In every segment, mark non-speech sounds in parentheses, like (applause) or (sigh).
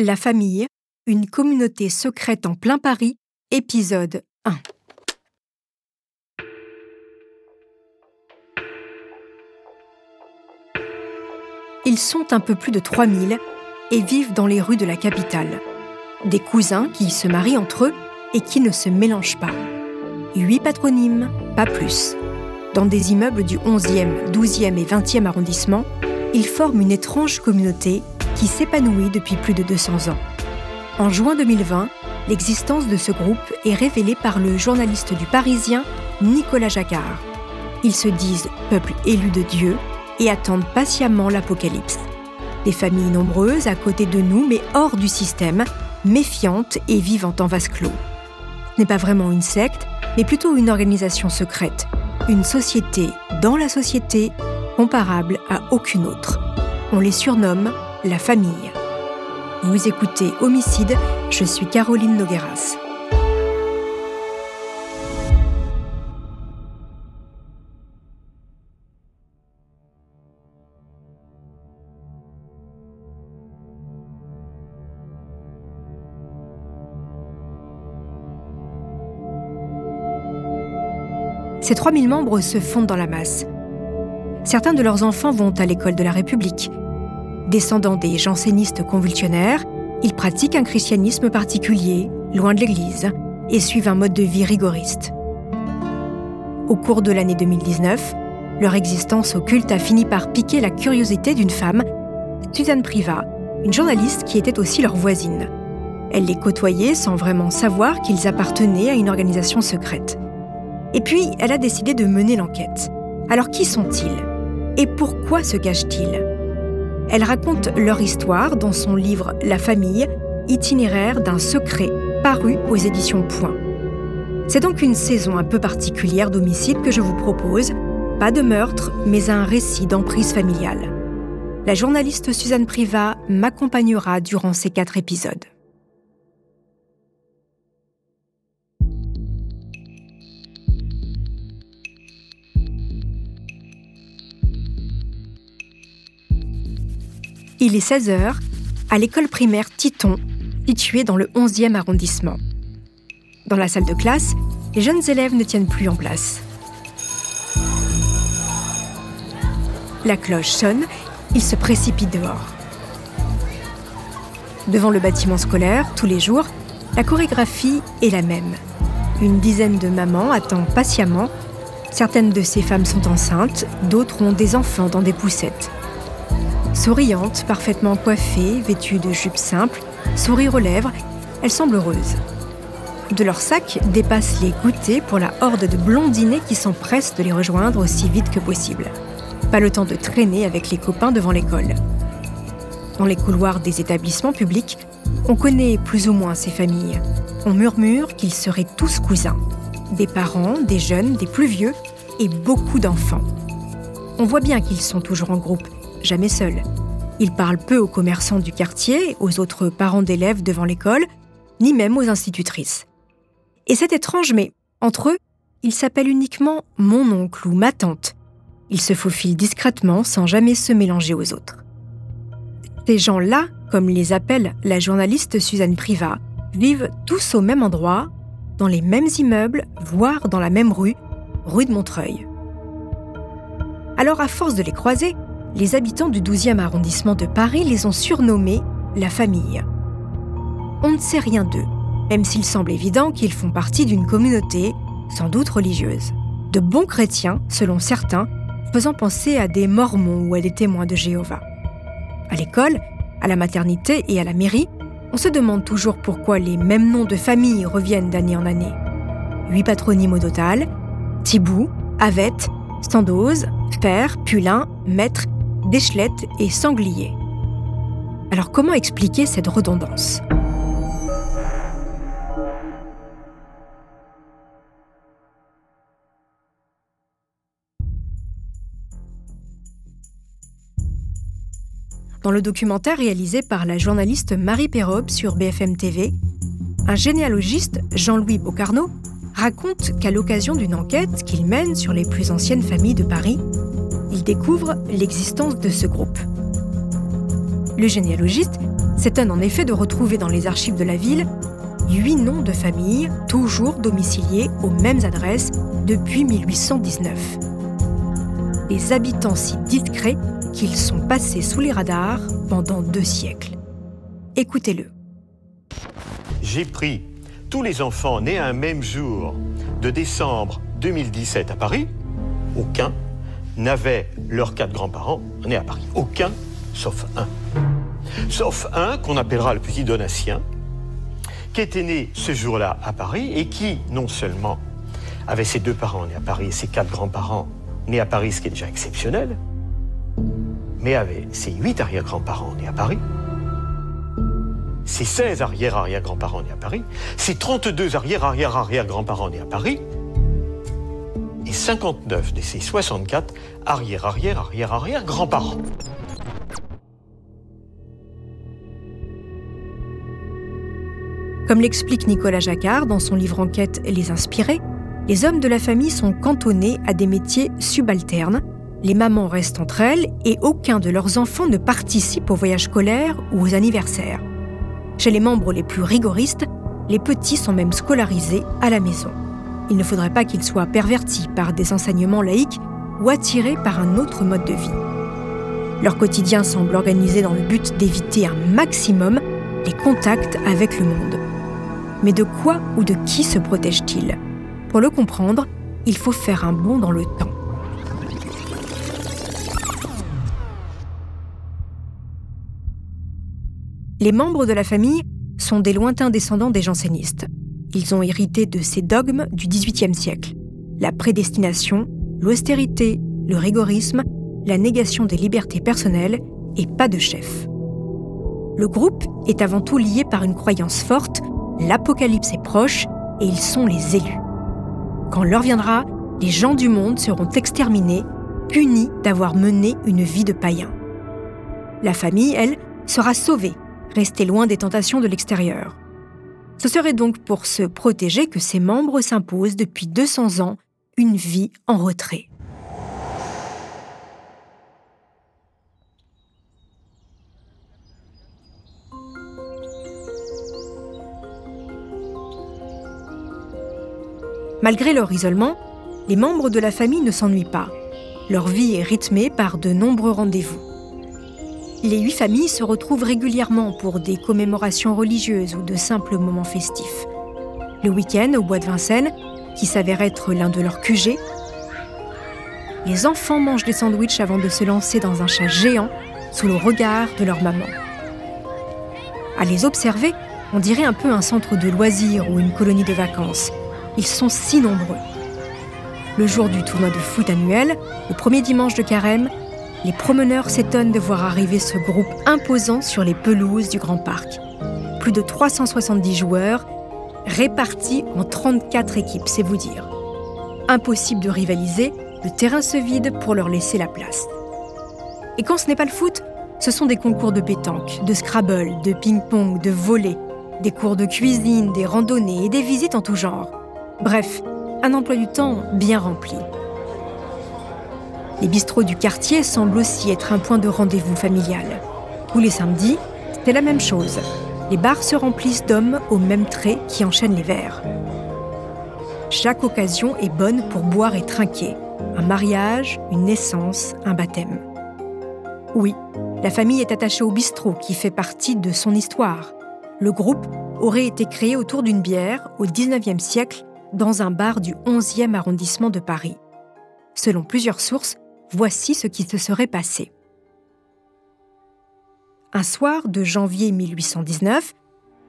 La famille, une communauté secrète en plein Paris, épisode 1. Ils sont un peu plus de 3000 et vivent dans les rues de la capitale. Des cousins qui se marient entre eux et qui ne se mélangent pas. Huit patronymes, pas plus. Dans des immeubles du 11e, 12e et 20e arrondissement, ils forment une étrange communauté qui s'épanouit depuis plus de 200 ans. En juin 2020, l'existence de ce groupe est révélée par le journaliste du Parisien Nicolas Jacquard. Ils se disent peuple élu de Dieu et attendent patiemment l'apocalypse. Des familles nombreuses à côté de nous, mais hors du système, méfiantes et vivant en vase clos. Ce n'est pas vraiment une secte, mais plutôt une organisation secrète, une société dans la société comparable à aucune autre. On les surnomme la famille. Vous écoutez Homicide, je suis Caroline Nogueras. Ces 3000 membres se fondent dans la masse. Certains de leurs enfants vont à l'école de la République. Descendants des jansénistes convulsionnaires, ils pratiquent un christianisme particulier, loin de l'Église, et suivent un mode de vie rigoriste. Au cours de l'année 2019, leur existence occulte a fini par piquer la curiosité d'une femme, Suzanne Priva, une journaliste qui était aussi leur voisine. Elle les côtoyait sans vraiment savoir qu'ils appartenaient à une organisation secrète. Et puis, elle a décidé de mener l'enquête. Alors qui sont-ils? Et pourquoi se cachent-ils? Elle raconte leur histoire dans son livre La famille, itinéraire d'un secret, paru aux éditions Point. C'est donc une saison un peu particulière d'homicide que je vous propose. Pas de meurtre, mais un récit d'emprise familiale. La journaliste Suzanne Priva m'accompagnera durant ces quatre épisodes. Il est 16h à l'école primaire Titon, située dans le 11e arrondissement. Dans la salle de classe, les jeunes élèves ne tiennent plus en place. La cloche sonne, ils se précipitent dehors. Devant le bâtiment scolaire, tous les jours, la chorégraphie est la même. Une dizaine de mamans attendent patiemment. Certaines de ces femmes sont enceintes, d'autres ont des enfants dans des poussettes. Souriante, parfaitement coiffée, vêtue de jupes simples, sourire aux lèvres, elles semblent heureuses. De leur sac dépassent les goûters pour la horde de blondinés qui s'empressent de les rejoindre aussi vite que possible. Pas le temps de traîner avec les copains devant l'école. Dans les couloirs des établissements publics, on connaît plus ou moins ces familles. On murmure qu'ils seraient tous cousins. Des parents, des jeunes, des plus vieux et beaucoup d'enfants. On voit bien qu'ils sont toujours en groupe, jamais seuls. Ils parlent peu aux commerçants du quartier, aux autres parents d'élèves devant l'école, ni même aux institutrices. Et c'est étrange, mais entre eux, ils s'appellent uniquement mon oncle ou ma tante. Ils se faufilent discrètement sans jamais se mélanger aux autres. Ces gens-là, comme les appelle la journaliste Suzanne Priva, vivent tous au même endroit, dans les mêmes immeubles, voire dans la même rue, rue de Montreuil. Alors à force de les croiser, les habitants du 12e arrondissement de Paris les ont surnommés la famille. On ne sait rien d'eux, même s'il semble évident qu'ils font partie d'une communauté, sans doute religieuse. De bons chrétiens, selon certains, faisant penser à des mormons ou à des témoins de Jéhovah. À l'école, à la maternité et à la mairie, on se demande toujours pourquoi les mêmes noms de famille reviennent d'année en année. Huit patronymes au total Thibou, Avette, Standose, Père, Pulin, Maître, Déchelette et Sanglier. Alors comment expliquer cette redondance? Dans le documentaire réalisé par la journaliste Marie Perrobe sur BFM TV, un généalogiste, Jean-Louis Bocarno, raconte qu'à l'occasion d'une enquête qu'il mène sur les plus anciennes familles de Paris, il découvre l'existence de ce groupe. Le généalogiste s'étonne en effet de retrouver dans les archives de la ville huit noms de familles toujours domiciliés aux mêmes adresses depuis 1819. Les habitants si discrets qu'ils sont passés sous les radars pendant deux siècles. Écoutez-le. J'ai pris tous les enfants nés un même jour de décembre 2017 à Paris. Aucun n'avait leurs quatre grands-parents nés à Paris. Aucun, sauf un. Sauf un qu'on appellera le petit Donatien, qui était né ce jour-là à Paris et qui, non seulement avait ses deux parents nés à Paris et ses quatre grands-parents nés à Paris, ce qui est déjà exceptionnel, mais avait ses huit arrière-grands-parents nés à Paris, ses 16 arrière-arrière-grands-parents nés à Paris, ses 32 arrière-arrière-arrière-grands-parents nés à Paris, 59 de ses 64 arrière-arrière-arrière-arrière-grands-parents. Comme l'explique Nicolas Jacquard dans son livre Enquête Les Inspirés, les hommes de la famille sont cantonnés à des métiers subalternes les mamans restent entre elles et aucun de leurs enfants ne participe aux voyages scolaires ou aux anniversaires. Chez les membres les plus rigoristes, les petits sont même scolarisés à la maison. Il ne faudrait pas qu'ils soient pervertis par des enseignements laïques ou attirés par un autre mode de vie. Leur quotidien semble organisé dans le but d'éviter un maximum les contacts avec le monde. Mais de quoi ou de qui se protègent-ils Pour le comprendre, il faut faire un bond dans le temps. Les membres de la famille sont des lointains descendants des jansénistes. Ils ont hérité de ces dogmes du XVIIIe siècle. La prédestination, l'austérité, le rigorisme, la négation des libertés personnelles et pas de chef. Le groupe est avant tout lié par une croyance forte, l'apocalypse est proche et ils sont les élus. Quand l'heure viendra, les gens du monde seront exterminés, punis d'avoir mené une vie de païen. La famille, elle, sera sauvée rester loin des tentations de l'extérieur. Ce serait donc pour se protéger que ses membres s'imposent depuis 200 ans une vie en retrait. Malgré leur isolement, les membres de la famille ne s'ennuient pas. Leur vie est rythmée par de nombreux rendez-vous. Les huit familles se retrouvent régulièrement pour des commémorations religieuses ou de simples moments festifs. Le week-end au bois de Vincennes, qui s'avère être l'un de leurs QG, les enfants mangent des sandwichs avant de se lancer dans un chat géant sous le regard de leur maman. À les observer, on dirait un peu un centre de loisirs ou une colonie de vacances. Ils sont si nombreux. Le jour du tournoi de foot annuel, au premier dimanche de carême, les promeneurs s'étonnent de voir arriver ce groupe imposant sur les pelouses du Grand Parc. Plus de 370 joueurs répartis en 34 équipes, c'est vous dire. Impossible de rivaliser, le terrain se vide pour leur laisser la place. Et quand ce n'est pas le foot, ce sont des concours de pétanque, de scrabble, de ping-pong, de volley, des cours de cuisine, des randonnées et des visites en tout genre. Bref, un emploi du temps bien rempli. Les bistrots du quartier semblent aussi être un point de rendez-vous familial. Tous les samedis, c'est la même chose. Les bars se remplissent d'hommes au même trait qui enchaînent les verres. Chaque occasion est bonne pour boire et trinquer, un mariage, une naissance, un baptême. Oui, la famille est attachée au bistrot qui fait partie de son histoire. Le groupe aurait été créé autour d'une bière au XIXe siècle dans un bar du 11e arrondissement de Paris. Selon plusieurs sources, voici ce qui se serait passé. Un soir de janvier 1819,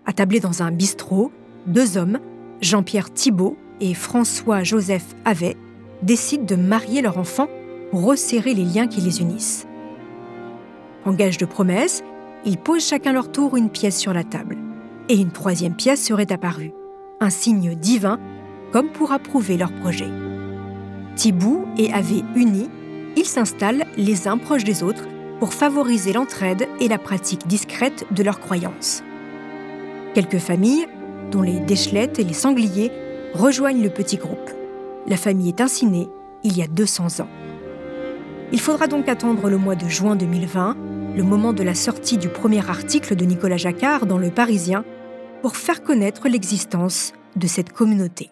attablés dans un bistrot, deux hommes, Jean-Pierre Thibault et François-Joseph Havet, décident de marier leur enfant pour resserrer les liens qui les unissent. En gage de promesse, ils posent chacun leur tour une pièce sur la table. Et une troisième pièce serait apparue, un signe divin, comme pour approuver leur projet. Thibault et Ave unis, ils s'installent les uns proches des autres pour favoriser l'entraide et la pratique discrète de leurs croyances. Quelques familles, dont les Déchelettes et les Sangliers, rejoignent le petit groupe. La famille est ainsi née il y a 200 ans. Il faudra donc attendre le mois de juin 2020, le moment de la sortie du premier article de Nicolas Jacquard dans Le Parisien, pour faire connaître l'existence de cette communauté.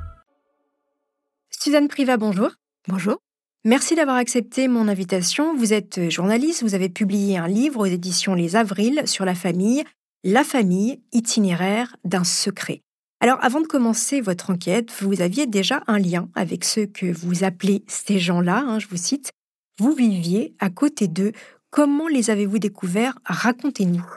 Suzanne Priva, bonjour. Bonjour. Merci d'avoir accepté mon invitation. Vous êtes journaliste, vous avez publié un livre aux éditions Les Avrils sur la famille, La famille, itinéraire d'un secret. Alors avant de commencer votre enquête, vous aviez déjà un lien avec ceux que vous appelez ces gens-là, hein, je vous cite. Vous viviez à côté d'eux. Comment les avez-vous découverts? Racontez-nous.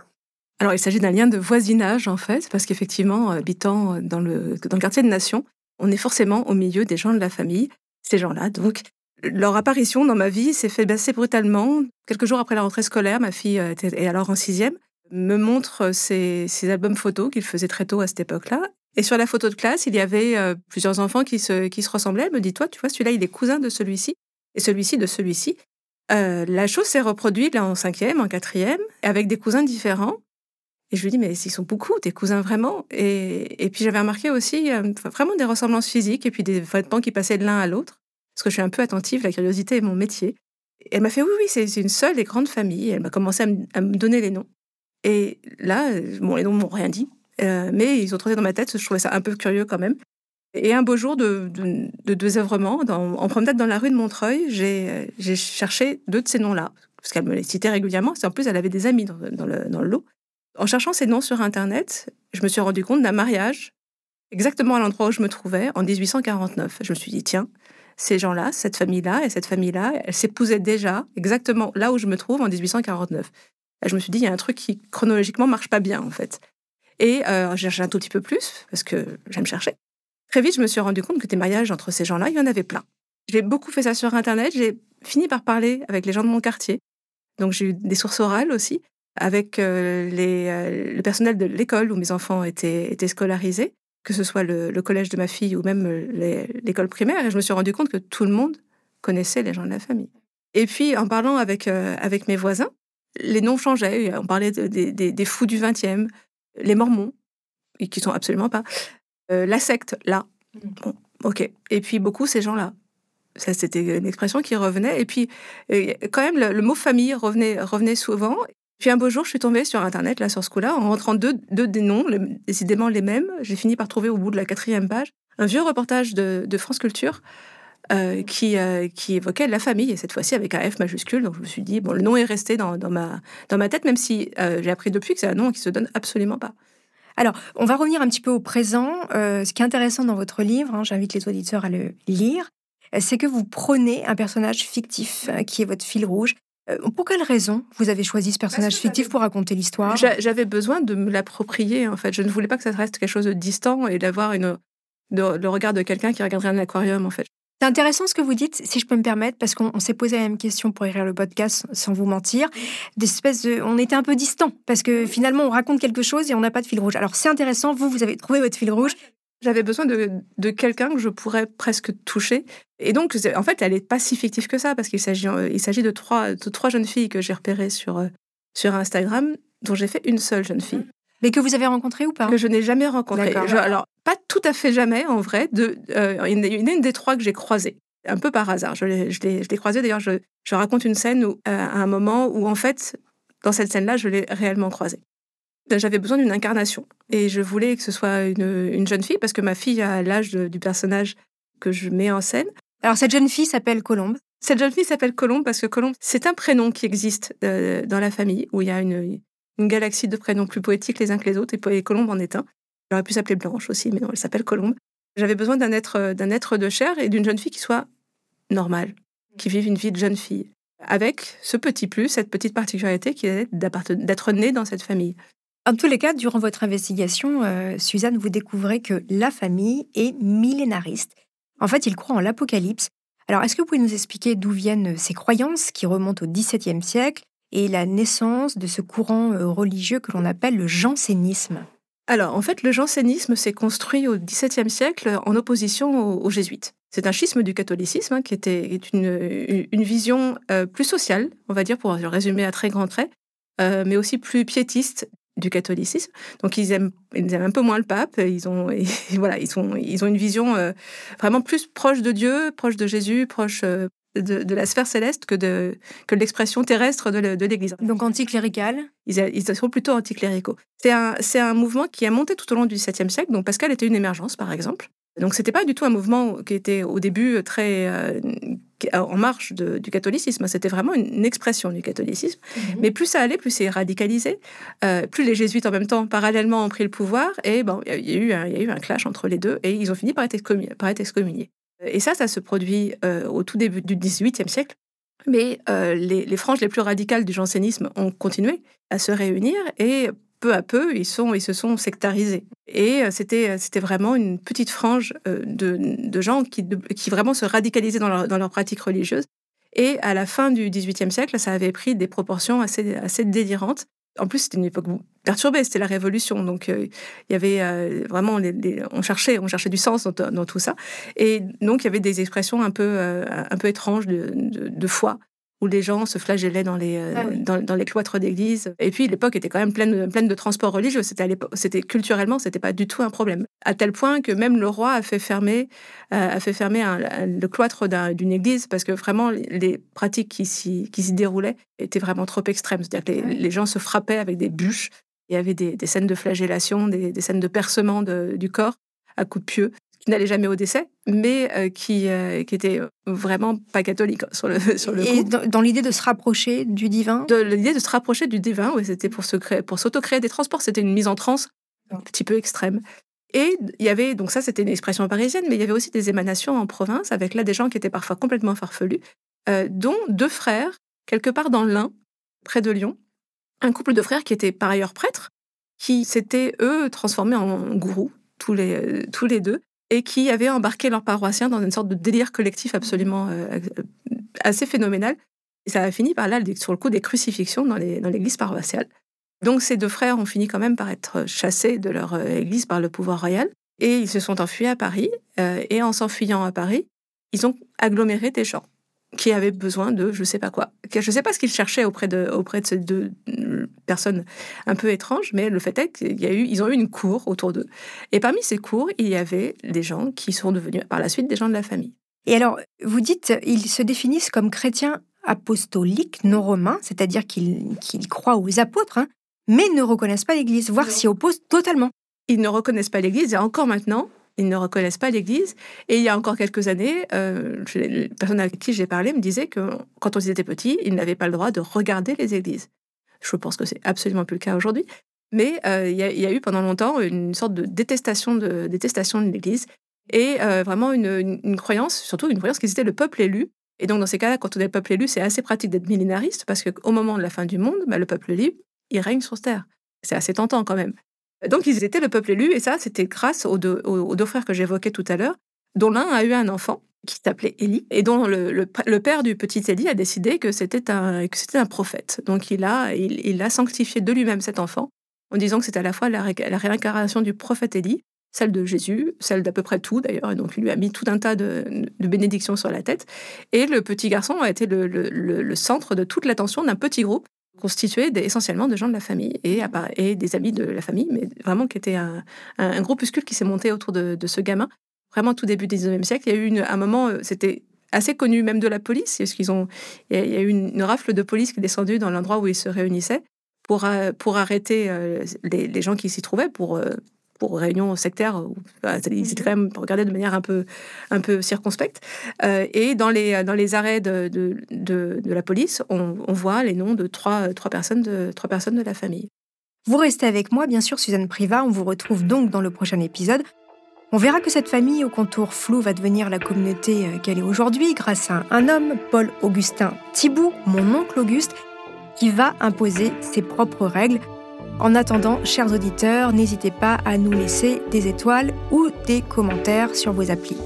Alors, il s'agit d'un lien de voisinage, en fait, parce qu'effectivement, habitant dans le, dans le quartier de Nation, on est forcément au milieu des gens de la famille. Ces gens-là, donc, leur apparition dans ma vie s'est fait assez brutalement. Quelques jours après la rentrée scolaire, ma fille euh, était alors en sixième, me montre ses, albums photos qu'il faisait très tôt à cette époque-là. Et sur la photo de classe, il y avait euh, plusieurs enfants qui se, ressemblaient. Elle me dit, toi, tu vois, celui-là, il est cousin de celui-ci, et celui-ci de celui-ci. Euh, la chose s'est reproduite là en cinquième, en quatrième, avec des cousins différents. Et je lui dis, mais ils sont beaucoup, tes cousins vraiment. Et, puis j'avais remarqué aussi euh, vraiment des ressemblances physiques et puis des vêtements qui passaient de l'un à l'autre. Parce que je suis un peu attentive, la curiosité est mon métier. Et elle m'a fait, oui, oui, c'est une seule et grande famille. elle m'a commencé à me, donner les noms. Et là, bon, les noms m'ont rien dit. Euh, mais ils ont trouvé dans ma tête, je trouvais ça un peu curieux quand même. Et un beau jour de, de, de désœuvrement, en promenade dans la rue de Montreuil, j'ai cherché deux de ces noms-là, parce qu'elle me les citait régulièrement. En plus, elle avait des amis dans, dans, dans le lot. En cherchant ces noms sur Internet, je me suis rendu compte d'un mariage exactement à l'endroit où je me trouvais en 1849. Je me suis dit, tiens, ces gens-là, cette famille-là et cette famille-là, elles s'épousaient déjà exactement là où je me trouve en 1849. je me suis dit, il y a un truc qui chronologiquement marche pas bien en fait. Et euh, j'ai cherché un tout petit peu plus parce que j'aime chercher. Très vite, je me suis rendu compte que des mariages entre ces gens-là, il y en avait plein. J'ai beaucoup fait ça sur Internet. J'ai fini par parler avec les gens de mon quartier. Donc j'ai eu des sources orales aussi avec euh, les, euh, le personnel de l'école où mes enfants étaient, étaient scolarisés, que ce soit le, collège de ma fille ou même euh, l'école primaire, et je me suis rendu compte que tout le monde connaissait les gens de la famille. Et puis, en parlant avec, avec mes voisins, les noms changeaient. On parlait des, des, fous du 20e, les mormons, qui sont absolument pas, la secte, là. Mmh. ok. Et puis, beaucoup ces gens-là. Ça, c'était une expression qui revenait. Et puis, quand même, le, le, mot famille revenait, revenait souvent. Puis un beau jour, je suis tombée sur Internet, là, sur ce coup-là, en rentrant deux, des noms, décidément les mêmes. J'ai fini par trouver au bout de la quatrième page un vieux reportage de, France Culture euh, qui, euh, qui évoquait la famille, et cette fois-ci avec un F majuscule. Donc je me suis dit, bon, le nom est resté dans, ma, tête, même si euh, j'ai appris depuis que c'est un nom qui se donne absolument pas. Alors, on va revenir un petit peu au présent. Ce qui est intéressant dans votre livre, hein, j'invite les auditeurs à le lire, c'est que vous prenez un personnage fictif qui est votre fil rouge. Euh, pour quelle raison vous avez choisi ce personnage fictif pour raconter l'histoire? J'a- J'avais besoin de me l'approprier, en fait. Je ne voulais pas que ça reste quelque chose de distant et d'avoir une, le regard de quelqu'un qui regarderait un aquarium, en fait. C'est intéressant ce que vous dites, si je peux me permettre, parce qu'on on s'est posé la même question pour écrire le podcast, sans vous mentir. De, on était un peu distant parce que finalement on raconte quelque chose et on n'a pas de fil rouge. Alors c'est intéressant, vous vous avez trouvé votre fil rouge. J'avais besoin de, de quelqu'un que je pourrais presque toucher. Et donc, en fait, elle n'est pas si fictive que ça, parce qu'il s'agit, euh, il s'agit de trois, de trois jeunes filles que j'ai repérées sur, euh, sur Instagram, dont j'ai fait une seule jeune fille, Mais que vous avez rencontré ou pas? Que je n'ai jamais rencontrée. Alors, pas tout à fait jamais, en vrai. De, euh, il y en a une, des trois que j'ai croisées, un peu par hasard. Je l'ai, je l'ai, je l'ai croisée, d'ailleurs, je, je raconte une scène où, euh, à un moment où, en fait, dans cette scène-là, je l'ai réellement croisée. J'avais besoin d'une incarnation. Et je voulais que ce soit une, une jeune fille, parce que ma fille a l'âge du personnage que je mets en scène. Alors cette jeune fille s'appelle Colombe. Cette jeune fille s'appelle Colombe parce que Colombe, c'est un prénom qui existe euh, dans la famille, où il y a une, une galaxie de prénoms plus poétiques les uns que les autres, et, et Colombe en est un. Elle aurait pu s'appeler Blanche aussi, mais non, elle s'appelle Colombe. J'avais besoin d'un être, euh, d'un être de chair et d'une jeune fille qui soit normale, qui vive une vie de jeune fille, avec ce petit plus, cette petite particularité qui est d'être née dans cette famille. En tous les cas, durant votre investigation, euh, Suzanne, vous découvrez que la famille est millénariste. En fait, ils croient en l'apocalypse. Alors, est-ce que vous pouvez nous expliquer d'où viennent ces croyances qui remontent au XVIIe siècle et la naissance de ce courant euh, religieux que l'on appelle le jansénisme? Alors, en fait, le jansénisme s'est construit au XVIIe siècle en opposition aux, jésuites. C'est un schisme du catholicisme hein, qui était une, vision euh, plus sociale, on va dire, pour résumer à très grands traits, mais aussi plus piétiste du catholicisme. Donc, ils aiment, ils aiment un peu moins le pape. Ils ont, (laughs) voilà, ils, sont, ils ont une vision euh, vraiment plus proche de Dieu, proche de Jésus, proche euh, de, de la sphère céleste que de, que de l'expression terrestre de, l'Église. Donc anticlérical. Ils, ils sont plutôt anticléricaux. C'est un, c'est un mouvement qui a monté tout au long du XVIIe siècle. Donc Pascal était une émergence, par exemple. Donc c'était pas du tout un mouvement qui était au début très euh, en marche de- du catholicisme. C'était vraiment une expression du catholicisme. Mais plus ça allait, plus c'est radicalisé. Euh, plus les jésuites en même temps, parallèlement, ont pris le pouvoir. Et bon, il y, a eu un- il y a eu un clash entre les deux. Et ils ont fini par être excommuniés. Et ça, ça se produit euh, au tout début du XVIIIe siècle. Mais euh, les, franges les plus radicales du jansénisme ont continué à se réunir et peu à peu, ils, sont, ils se sont sectarisés. Et euh, c'était, c'était vraiment une petite frange de, gens qui, qui vraiment se radicalisaient dans leur, dans leur pratique religieuse. Et à la fin du XVIIIe siècle, ça avait pris des proportions assez, assez délirantes. En plus, c'était une époque perturbée, c'était la Révolution. Donc, euh, il y avait euh, vraiment, on, cherchait, on cherchait du sens dans, tout ça. Et donc, il y avait des expressions un peu, euh, un peu étranges de, de foi, où les gens se flagellaient dans les, euh, Ah oui. dans, dans les cloîtres d'église. Et puis, l'époque était quand même pleine, pleine de transports religieux. C'était, culturellement, c'était pas du tout un problème. À tel point que même le roi a fait fermer, euh, a fait fermer un- un- le cloître d'un- d'une église parce que vraiment, les- pratiques qui s'y, déroulaient étaient vraiment trop extrêmes. C'est-à-dire que les, oui. les gens se frappaient avec des bûches. Il y avait des, des scènes de flagellation, des, des scènes de percement de- du corps à coups de pieux, qui n'allaient jamais au décès, mais euh, qui, euh, qui étaient vraiment pas catholiques sur le, (laughs) sur le Et coup. dans, dans l'idée de se rapprocher du divin? De l'idée de se rapprocher du divin, ouais, c'était pour se créer, pour s'auto-créer des transports. C'était une mise en transe un petit peu extrême. Et il y avait, donc ça c'était une expression parisienne, mais il y avait aussi des émanations en province, avec là des gens qui étaient parfois complètement farfelus, euh, dont deux frères, quelque part dans l'Ain, près de Lyon, un couple de frères qui étaient par ailleurs prêtres, qui s'étaient, eux, transformés en gourous, tous les, euh, tous les deux, et qui avaient embarqué leurs paroissiens dans une sorte de délire collectif absolument euh, assez phénoménal. Et ça a fini par là, sur le coup, des crucifixions dans les- dans l'église paroissiale. Donc ces deux frères ont fini quand même par être chassés de leur euh, église par le pouvoir royal. Et ils se sont enfuis à Paris. euh, et en s'enfuyant à Paris, ils ont aggloméré des gens qui avaient besoin de je sais pas quoi. Je sais pas ce qu'ils cherchaient auprès de, auprès de ces deux euh, personnes un peu étranges, mais le fait est qu'ils y a eu, ils ont eu une cour autour d'eux. Et parmi ces cours, il y avait des gens qui sont devenus par la suite des gens de la famille. Et alors, vous dites, ils se définissent comme chrétiens apostoliques non romains, c'est-à-dire qu'ils qu'ils croient aux apôtres, hein, mais ne reconnaissent pas l'Église, voire s'y opposent totalement. Ils ne reconnaissent pas l'Église et encore maintenant, Ils ne reconnaissent pas l'Église. Et il y a encore quelques années, euh, les personnes avec qui j'ai parlé me disaient que quand ils étaient petits, ils n'avaient pas le droit de regarder les églises. Je pense que c'est absolument plus le cas aujourd'hui. Mais euh, il y, a eu pendant longtemps une sorte de détestation de, détestation de l'Église et euh, vraiment une, croyance, surtout une croyance qu'ils étaient le peuple élu. Et donc dans ces cas-là, quand on est le peuple élu, c'est assez pratique d'être millénariste parce qu'au moment de la fin du monde, bah, le peuple élu, il règne sur terre. C'est assez tentant quand même. Donc ils étaient le peuple élu et ça, c'était grâce aux deux, aux deux frères que j'évoquais tout à l'heure, dont l'un a eu un enfant qui s'appelait Élie, et dont le, père du petit Élie a décidé que c'était un, un prophète. Donc il a, il, a sanctifié de lui-même cet enfant, en disant que c'était à la fois la, réincarnation du prophète Élie, celle de Jésus, celle d'à peu près tout d'ailleurs, et donc il lui a mis tout un tas de, bénédictions sur la tête. Et le petit garçon a été le, centre de toute l'attention d'un petit groupe constitué essentiellement de gens de la famille et, des amis de la famille, mais vraiment qui était un, un, groupuscule qui s'est monté autour de, ce gamin vraiment tout début du 19e siècle. Il y a eu un moment, euh, c'était assez connu même de la police, parce qu'ils ont, il y a eu une, rafle de police qui est descendue dans l'endroit où ils se réunissaient pour, euh, pour arrêter euh, les, gens qui s'y trouvaient pour, pour réunion sectaire. Ils étaient quand même regardés de manière un peu, un peu circonspecte. et dans les, dans les arrêts de, de, de, la police, on, on, voit les noms de trois, trois, personnes de trois personnes de la famille. Vous restez avec moi, bien sûr, Suzanne Priva. On vous retrouve donc dans le prochain épisode. On verra que cette famille au contour flou va devenir la communauté euh, qu'elle est aujourd'hui grâce à un homme, Paul-Augustin Thibault, mon oncle Auguste, qui va imposer ses propres règles. En attendant, chers auditeurs, n'hésitez pas à nous laisser des étoiles ou des commentaires sur vos applis.